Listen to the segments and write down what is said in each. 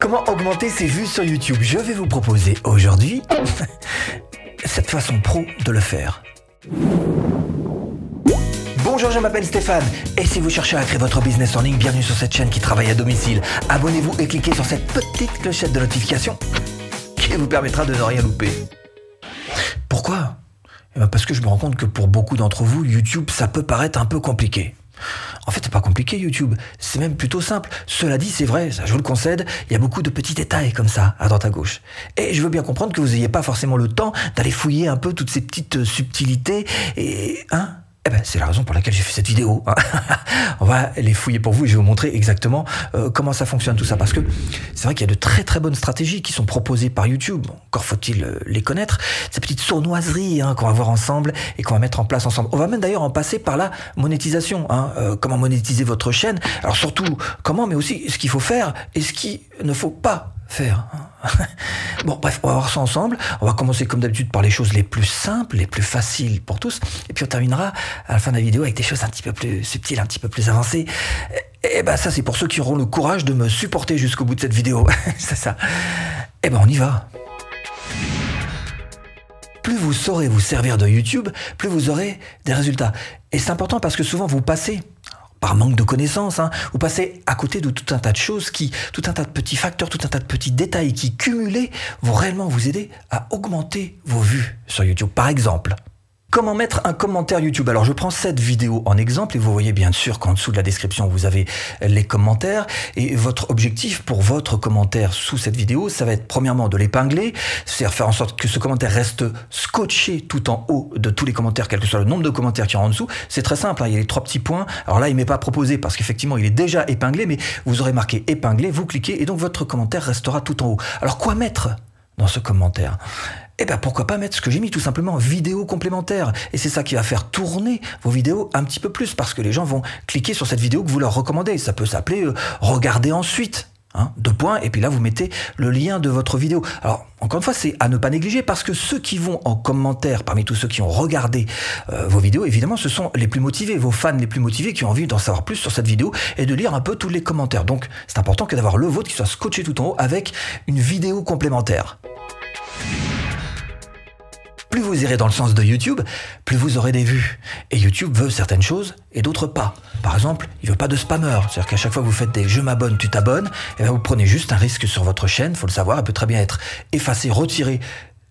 Comment augmenter ses vues sur YouTube? Je vais vous proposer aujourd'hui cette façon pro de le faire. Bonjour, je m'appelle Stéphane et si vous cherchez à créer votre business en ligne, bienvenue sur cette chaîne qui travaille à domicile. Abonnez-vous et cliquez sur cette petite clochette de notification qui vous permettra de ne rien louper. Pourquoi? Eh ben, Parce que je me rends compte que pour beaucoup d'entre vous, YouTube, ça peut paraître un peu compliqué. En fait, c'est pas compliqué YouTube, c'est même plutôt simple. Cela dit, c'est vrai, ça je vous le concède, il y a beaucoup de petits détails comme ça, à droite à gauche. Et je veux bien comprendre que vous n'ayez pas forcément le temps d'aller fouiller un peu toutes ces petites subtilités et hein eh ben, c'est la raison pour laquelle j'ai fait cette vidéo. On va les fouiller pour vous et je vais vous montrer exactement euh, comment ça fonctionne tout ça. Parce que c'est vrai qu'il y a de très très bonnes stratégies qui sont proposées par YouTube. Encore faut-il euh, les connaître. Ces petites sournoiseries hein, qu'on va voir ensemble et qu'on va mettre en place ensemble. On va même d'ailleurs en passer par la monétisation. Hein, euh, comment monétiser votre chaîne. Alors surtout comment, mais aussi ce qu'il faut faire et ce qu'il ne faut pas Hein. bon, bref, on va voir ça ensemble. On va commencer comme d'habitude par les choses les plus simples, les plus faciles pour tous. Et puis on terminera à la fin de la vidéo avec des choses un petit peu plus subtiles, un petit peu plus avancées. Et, ben ça, c'est pour ceux qui auront le courage de me supporter jusqu'au bout de cette vidéo. c'est ça. Et ben on y va. Plus vous saurez vous servir de YouTube, plus vous aurez des résultats. Et c'est important parce que souvent vous passez par manque de connaissances, hein, vous passez à côté de tout un tas de choses qui, tout un tas de petits facteurs, tout un tas de petits détails qui cumulés vont réellement vous aider à augmenter vos vues sur YouTube. Par exemple, Comment mettre un commentaire YouTube? Alors je prends cette vidéo en exemple et vous voyez bien sûr qu'en dessous de la description vous avez les commentaires et votre objectif pour votre commentaire sous cette vidéo ça va être premièrement de l'épingler, c'est-à-dire faire en sorte que ce commentaire reste scotché tout en haut de tous les commentaires quel que soit le nombre de commentaires qui y en dessous. C'est très simple, hein, il y a les trois petits points. Alors là il m'est pas proposé parce qu'effectivement il est déjà épinglé mais vous aurez marqué épinglé, vous cliquez et donc votre commentaire restera tout en haut. Alors quoi mettre dans ce commentaire? Eh ben pourquoi pas mettre ce que j'ai mis tout simplement vidéo complémentaire et c'est ça qui va faire tourner vos vidéos un petit peu plus parce que les gens vont cliquer sur cette vidéo que vous leur recommandez ça peut s'appeler euh, regarder ensuite Hein, deux points, et puis là vous mettez le lien de votre vidéo. Alors encore une fois, c'est à ne pas négliger parce que ceux qui vont en commentaire, parmi tous ceux qui ont regardé euh, vos vidéos, évidemment, ce sont les plus motivés, vos fans les plus motivés qui ont envie d'en savoir plus sur cette vidéo et de lire un peu tous les commentaires. Donc c'est important que d'avoir le vôtre qui soit scotché tout en haut avec une vidéo complémentaire plus vous irez dans le sens de YouTube, plus vous aurez des vues. Et YouTube veut certaines choses et d'autres pas. Par exemple, il veut pas de spammers. C'est-à-dire qu'à chaque fois que vous faites des je m'abonne, tu t'abonnes, et eh bien vous prenez juste un risque sur votre chaîne, faut le savoir, elle peut très bien être effacée, retirée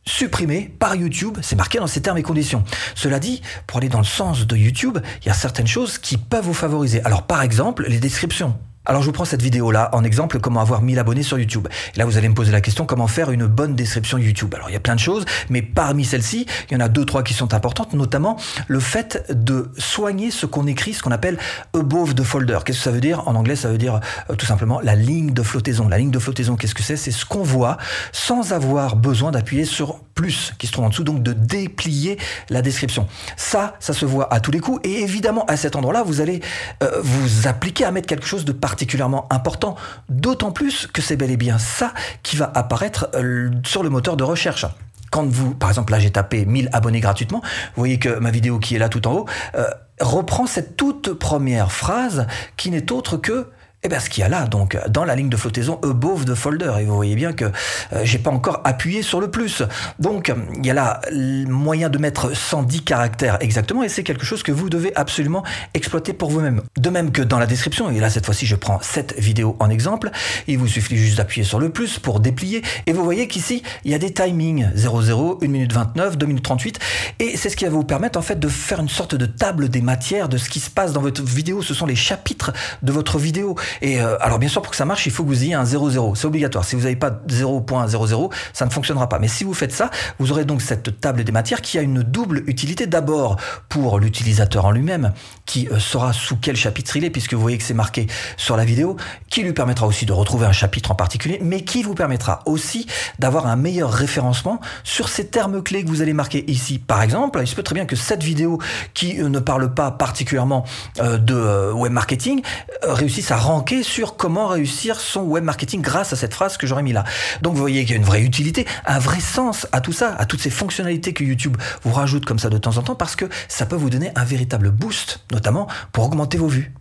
supprimée par YouTube, c'est marqué dans ces termes et conditions. Cela dit, pour aller dans le sens de YouTube, il y a certaines choses qui peuvent vous favoriser. Alors par exemple, les descriptions. Alors je vous prends cette vidéo-là en exemple comment avoir 1000 abonnés sur YouTube. Et là vous allez me poser la question comment faire une bonne description YouTube? Alors il y a plein de choses, mais parmi celles-ci, il y en a deux trois qui sont importantes, notamment le fait de soigner ce qu'on écrit, ce qu'on appelle above the folder. Qu'est-ce que ça veut dire? En anglais, ça veut dire euh, tout simplement la ligne de flottaison. La ligne de flottaison, qu'est-ce que c'est? C'est ce qu'on voit sans avoir besoin d'appuyer sur plus qui se trouve en dessous, donc de déplier la description. Ça, ça se voit à tous les coups, et évidemment à cet endroit-là, vous allez euh, vous appliquer à mettre quelque chose de particulier particulièrement important, d'autant plus que c'est bel et bien ça qui va apparaître euh, sur le moteur de recherche. Quand vous, par exemple, là j'ai tapé 1000 abonnés gratuitement, vous voyez que ma vidéo qui est là tout en haut euh, reprend cette toute première phrase qui n'est autre que eh bien, ce qu'il y a là, donc, dans la ligne de flottaison above the folder, et vous voyez bien que euh, j'ai pas encore appuyé sur le plus. Donc, il y a là le moyen de mettre 110 caractères exactement, et c'est quelque chose que vous devez absolument exploiter pour vous-même. De même que dans la description, et là, cette fois-ci, je prends cette vidéo en exemple, il vous suffit juste d'appuyer sur le plus pour déplier, et vous voyez qu'ici, il y a des timings 00, 1 minute 29, 2 minutes 38, et c'est ce qui va vous permettre, en fait, de faire une sorte de table des matières de ce qui se passe dans votre vidéo. Ce sont les chapitres de votre vidéo. Et euh, alors bien sûr, pour que ça marche, il faut que vous ayez un 0,0. C'est obligatoire. Si vous n'avez pas 0.00, ça ne fonctionnera pas. Mais si vous faites ça, vous aurez donc cette table des matières qui a une double utilité. D'abord pour l'utilisateur en lui-même, qui euh, saura sous quel chapitre il est, puisque vous voyez que c'est marqué sur la vidéo, qui lui permettra aussi de retrouver un chapitre en particulier, mais qui vous permettra aussi d'avoir un meilleur référencement sur ces termes clés que vous allez marquer ici. Par exemple, il se peut très bien que cette vidéo qui euh, ne parle pas particulièrement de web marketing réussisse à rendre sur comment réussir son web marketing grâce à cette phrase que j'aurais mis là. Donc vous voyez qu'il y a une vraie utilité, un vrai sens à tout ça, à toutes ces fonctionnalités que YouTube vous rajoute comme ça de temps en temps parce que ça peut vous donner un véritable boost, notamment pour augmenter vos vues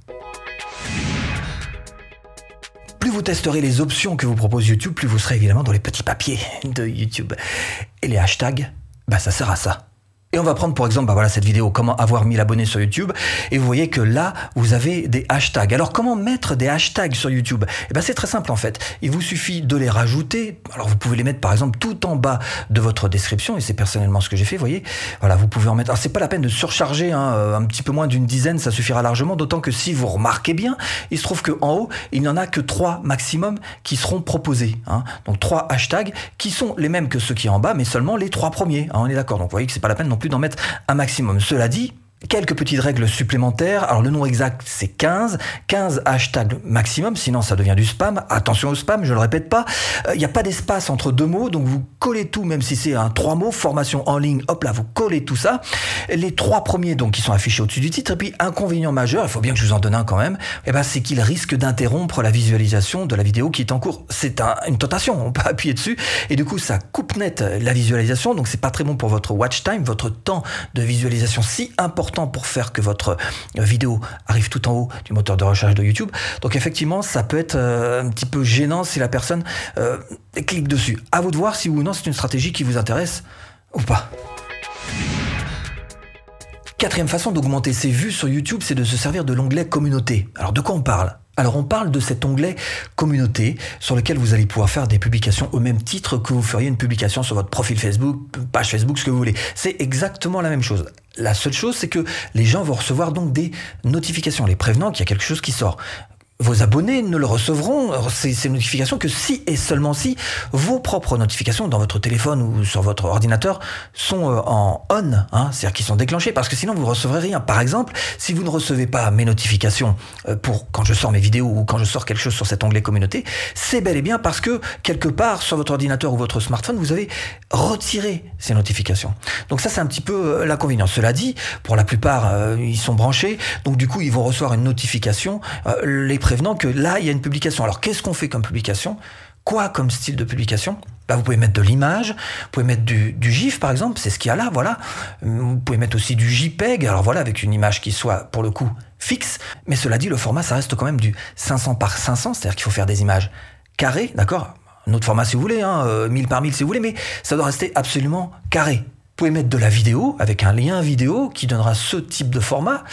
vous testerez les options que vous propose YouTube, plus vous serez évidemment dans les petits papiers de YouTube. Et les hashtags, bah ça sert à ça. Et on va prendre pour exemple bah voilà, cette vidéo, comment avoir 1000 abonnés sur YouTube. Et vous voyez que là, vous avez des hashtags. Alors comment mettre des hashtags sur YouTube? Eh ben, C'est très simple en fait. Il vous suffit de les rajouter. Alors vous pouvez les mettre par exemple tout en bas de votre description. Et c'est personnellement ce que j'ai fait, vous voyez. Voilà, vous pouvez en mettre. Alors c'est pas la peine de surcharger, hein, euh, un petit peu moins d'une dizaine, ça suffira largement. D'autant que si vous remarquez bien, il se trouve qu'en haut, il n'y en a que trois maximum qui seront proposés. Hein. Donc trois hashtags qui sont les mêmes que ceux qui sont en bas, mais seulement les trois premiers. Hein, on est d'accord. Donc vous voyez que c'est pas la peine plus d'en mettre un maximum. Cela dit, Quelques petites règles supplémentaires. Alors le nom exact c'est 15, 15 hashtags maximum, sinon ça devient du spam. Attention au spam, je le répète pas. Il euh, n'y a pas d'espace entre deux mots, donc vous collez tout, même si c'est un trois mots, formation en ligne, hop là, vous collez tout ça. Les trois premiers donc qui sont affichés au-dessus du titre, et puis inconvénient majeur, il faut bien que je vous en donne un quand même, eh ben, c'est qu'il risque d'interrompre la visualisation de la vidéo qui est en cours. C'est une tentation, on peut appuyer dessus, et du coup ça coupe net la visualisation, donc c'est pas très bon pour votre watch time, votre temps de visualisation si important pour faire que votre vidéo arrive tout en haut du moteur de recherche de YouTube. Donc effectivement, ça peut être euh, un petit peu gênant si la personne euh, clique dessus. À vous de voir si ou non c'est une stratégie qui vous intéresse ou pas. Quatrième façon d'augmenter ses vues sur YouTube, c'est de se servir de l'onglet communauté. Alors de quoi on parle? Alors on parle de cet onglet communauté sur lequel vous allez pouvoir faire des publications au même titre que vous feriez une publication sur votre profil Facebook, page Facebook, ce que vous voulez. C'est exactement la même chose. La seule chose, c'est que les gens vont recevoir donc des notifications, les prévenant qu'il y a quelque chose qui sort vos abonnés ne le recevront, ces, ces, notifications, que si et seulement si vos propres notifications dans votre téléphone ou sur votre ordinateur sont euh, en on, hein, c'est-à-dire qu'ils sont déclenchés, parce que sinon vous ne recevrez rien. Par exemple, si vous ne recevez pas mes notifications euh, pour quand je sors mes vidéos ou quand je sors quelque chose sur cet onglet communauté, c'est bel et bien parce que quelque part sur votre ordinateur ou votre smartphone, vous avez retiré ces notifications. Donc ça, c'est un petit peu euh, l'inconvénient. Cela dit, pour la plupart, ils sont branchés, donc du coup, ils vont recevoir une notification. les prévenant que là, il y a une publication. Alors, qu'est-ce qu'on fait comme publication? Quoi comme style de publication? Bah, vous pouvez mettre de l'image, vous pouvez mettre du, GIF par exemple, c'est ce qu'il y a là, voilà. Vous pouvez mettre aussi du JPEG, alors voilà, avec une image qui soit pour le coup fixe. Mais cela dit, le format, ça reste quand même du 500 par 500, c'est-à-dire qu'il faut faire des images carrées, d'accord? Un autre format si vous voulez, hein, 1000 euh, par 1000 si vous voulez, mais ça doit rester absolument carré pouvez mettre de la vidéo avec un lien vidéo qui donnera ce type de format.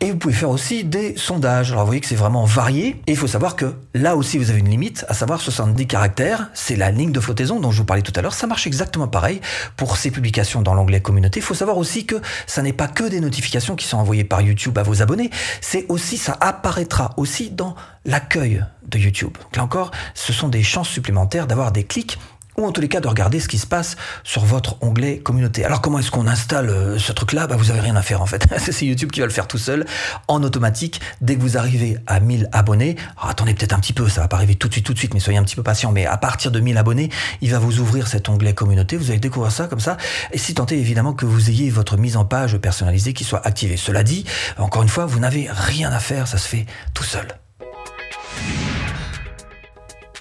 Et vous pouvez faire aussi des sondages. Alors vous voyez que c'est vraiment varié. Et il faut savoir que là aussi vous avez une limite, à savoir 70 caractères. C'est la ligne de flottaison dont je vous parlais tout à l'heure. Ça marche exactement pareil pour ces publications dans l'onglet communauté. Il faut savoir aussi que ça n'est pas que des notifications qui sont envoyées par YouTube à vos abonnés. C'est aussi, ça apparaîtra aussi dans l'accueil de YouTube. Donc là encore, ce sont des chances supplémentaires d'avoir des clics ou en tous les cas de regarder ce qui se passe sur votre onglet communauté. Alors comment est-ce qu'on installe euh, ce truc-là? Bah, Vous avez rien à faire en fait. C'est YouTube qui va le faire tout seul, en automatique, dès que vous arrivez à 1000 abonnés. attendez peut-être un petit peu, ça va pas arriver tout de suite, tout de suite, mais soyez un petit peu patient. Mais à partir de 1000 abonnés, il va vous ouvrir cet onglet communauté. Vous allez découvrir ça comme ça. Et si tentez évidemment que vous ayez votre mise en page personnalisée qui soit activée. Cela dit, encore une fois, vous n'avez rien à faire, ça se fait tout seul.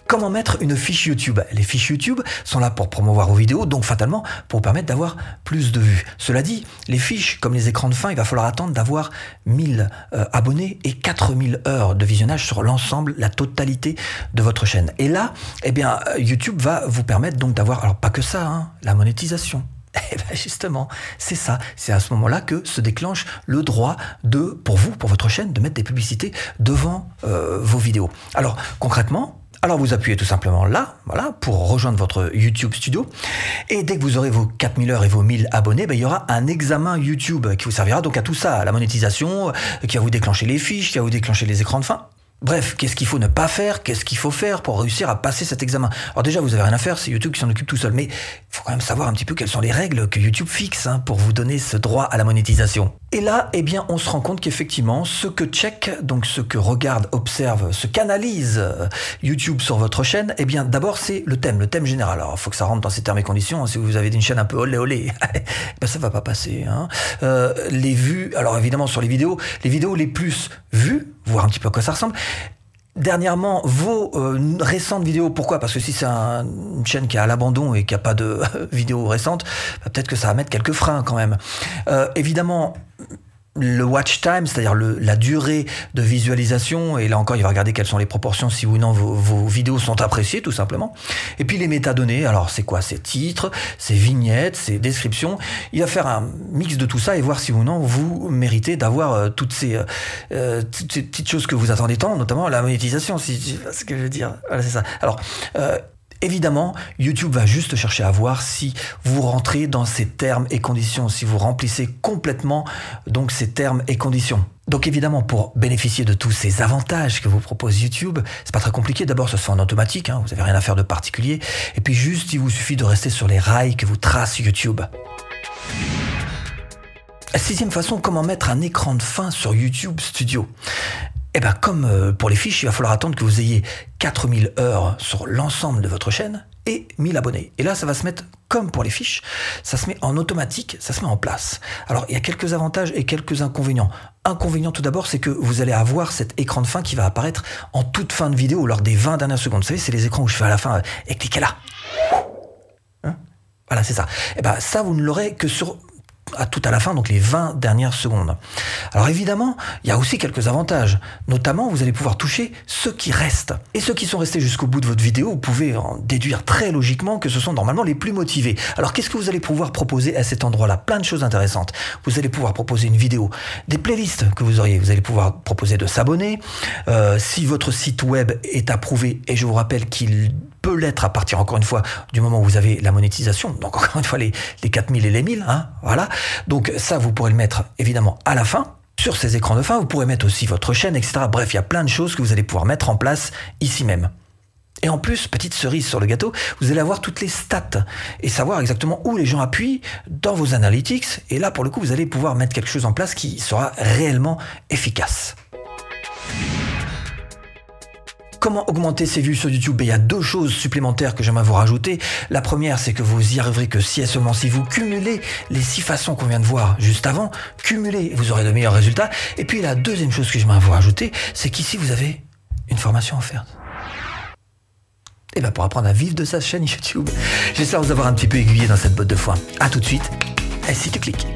Comment mettre une fiche YouTube Les fiches YouTube sont là pour promouvoir vos vidéos, donc fatalement pour permettre d'avoir plus de vues. Cela dit, les fiches, comme les écrans de fin, il va falloir attendre d'avoir 1000 euh, abonnés et 4000 heures de visionnage sur l'ensemble, la totalité de votre chaîne. Et là, eh bien, euh, YouTube va vous permettre donc d'avoir, alors pas que ça, hein, la monétisation. Eh bien justement, c'est ça. C'est à ce moment-là que se déclenche le droit de, pour vous, pour votre chaîne, de mettre des publicités devant euh, vos vidéos. Alors concrètement, alors vous appuyez tout simplement là, voilà, pour rejoindre votre YouTube Studio. Et dès que vous aurez vos 4000 heures et vos 1000 abonnés, ben, il y aura un examen YouTube qui vous servira donc à tout ça, à la monétisation, qui va vous déclencher les fiches, qui va vous déclencher les écrans de fin. Bref, qu'est-ce qu'il faut ne pas faire? Qu'est-ce qu'il faut faire pour réussir à passer cet examen? Alors déjà, vous avez rien à faire, c'est YouTube qui s'en occupe tout seul. Mais il faut quand même savoir un petit peu quelles sont les règles que YouTube fixe hein, pour vous donner ce droit à la monétisation. Et là, eh bien, on se rend compte qu'effectivement, ce que check, donc ce que regarde, observe, ce qu'analyse euh, YouTube sur votre chaîne, eh bien, d'abord, c'est le thème, le thème général. Alors, il faut que ça rentre dans ces termes et conditions. Hein. Si vous avez une chaîne un peu olé olé, ben, ça va pas passer. Hein. Euh, les vues, alors évidemment, sur les vidéos, les vidéos les plus vues, voir un petit peu à quoi ça ressemble. Dernièrement, vos euh, récentes vidéos, pourquoi? Parce que si c'est une chaîne qui est à l'abandon et qui n'a pas de vidéos récentes, bah, peut-être que ça va mettre quelques freins quand même. Euh, évidemment, le watch time, c'est-à-dire la durée de visualisation, et là encore, il va regarder quelles sont les proportions, si ou non vos, vidéos sont appréciées, tout simplement. Et puis les métadonnées, alors c'est quoi? Ces titres, ces vignettes, ces descriptions. Il va faire un mix de tout ça et voir si ou non vous méritez d'avoir euh, toutes, ces, euh, euh, ces petites choses que vous attendez tant, notamment la monétisation, si ce que je veux dire. Voilà, c'est ça. Alors, Évidemment, YouTube va juste chercher à voir si vous rentrez dans ces termes et conditions, si vous remplissez complètement donc ces termes et conditions. Donc évidemment, pour bénéficier de tous ces avantages que vous propose YouTube, c'est pas très compliqué. D'abord, ça se fait en automatique, hein, vous n'avez rien à faire de particulier. Et puis juste, il vous suffit de rester sur les rails que vous trace YouTube. Sixième façon, comment mettre un écran de fin sur YouTube Studio eh bien, comme euh, pour les fiches, il va falloir attendre que vous ayez 4000 heures sur l'ensemble de votre chaîne et 1000 abonnés. Et là, ça va se mettre comme pour les fiches, ça se met en automatique, ça se met en place. Alors, il y a quelques avantages et quelques inconvénients. Inconvénient tout d'abord, c'est que vous allez avoir cet écran de fin qui va apparaître en toute fin de vidéo, lors des 20 dernières secondes. Vous savez, c'est les écrans où je fais à la fin, et cliquez là. Hein? Voilà, c'est ça. Et eh ben, ça, vous ne l'aurez que sur à tout à la fin, donc les 20 dernières secondes. Alors évidemment, il y a aussi quelques avantages. Notamment, vous allez pouvoir toucher ceux qui restent. Et ceux qui sont restés jusqu'au bout de votre vidéo, vous pouvez en déduire très logiquement que ce sont normalement les plus motivés. Alors qu'est-ce que vous allez pouvoir proposer à cet endroit-là? Plein de choses intéressantes. Vous allez pouvoir proposer une vidéo, des playlists que vous auriez. Vous allez pouvoir proposer de s'abonner. Euh, si votre site web est approuvé, et je vous rappelle qu'il peut l'être à partir, encore une fois, du moment où vous avez la monétisation. Donc, encore une fois, les, les 4000 et les 1000, hein, voilà. Donc, ça, vous pourrez le mettre, évidemment, à la fin. Sur ces écrans de fin, vous pourrez mettre aussi votre chaîne, etc. Bref, il y a plein de choses que vous allez pouvoir mettre en place ici même. Et en plus, petite cerise sur le gâteau, vous allez avoir toutes les stats et savoir exactement où les gens appuient dans vos analytics. Et là, pour le coup, vous allez pouvoir mettre quelque chose en place qui sera réellement efficace. Comment augmenter ses vues sur YouTube? Il y a deux choses supplémentaires que j'aimerais vous rajouter. La première, c'est que vous y arriverez que si et seulement si vous cumulez les six façons qu'on vient de voir juste avant, cumulez, vous aurez de meilleurs résultats. Et puis la deuxième chose que j'aimerais vous rajouter, c'est qu'ici vous avez une formation offerte. Et bien pour apprendre à vivre de sa chaîne YouTube. J'espère vous avoir un petit peu aiguillé dans cette botte de foin. A tout de suite. Et si tu cliques.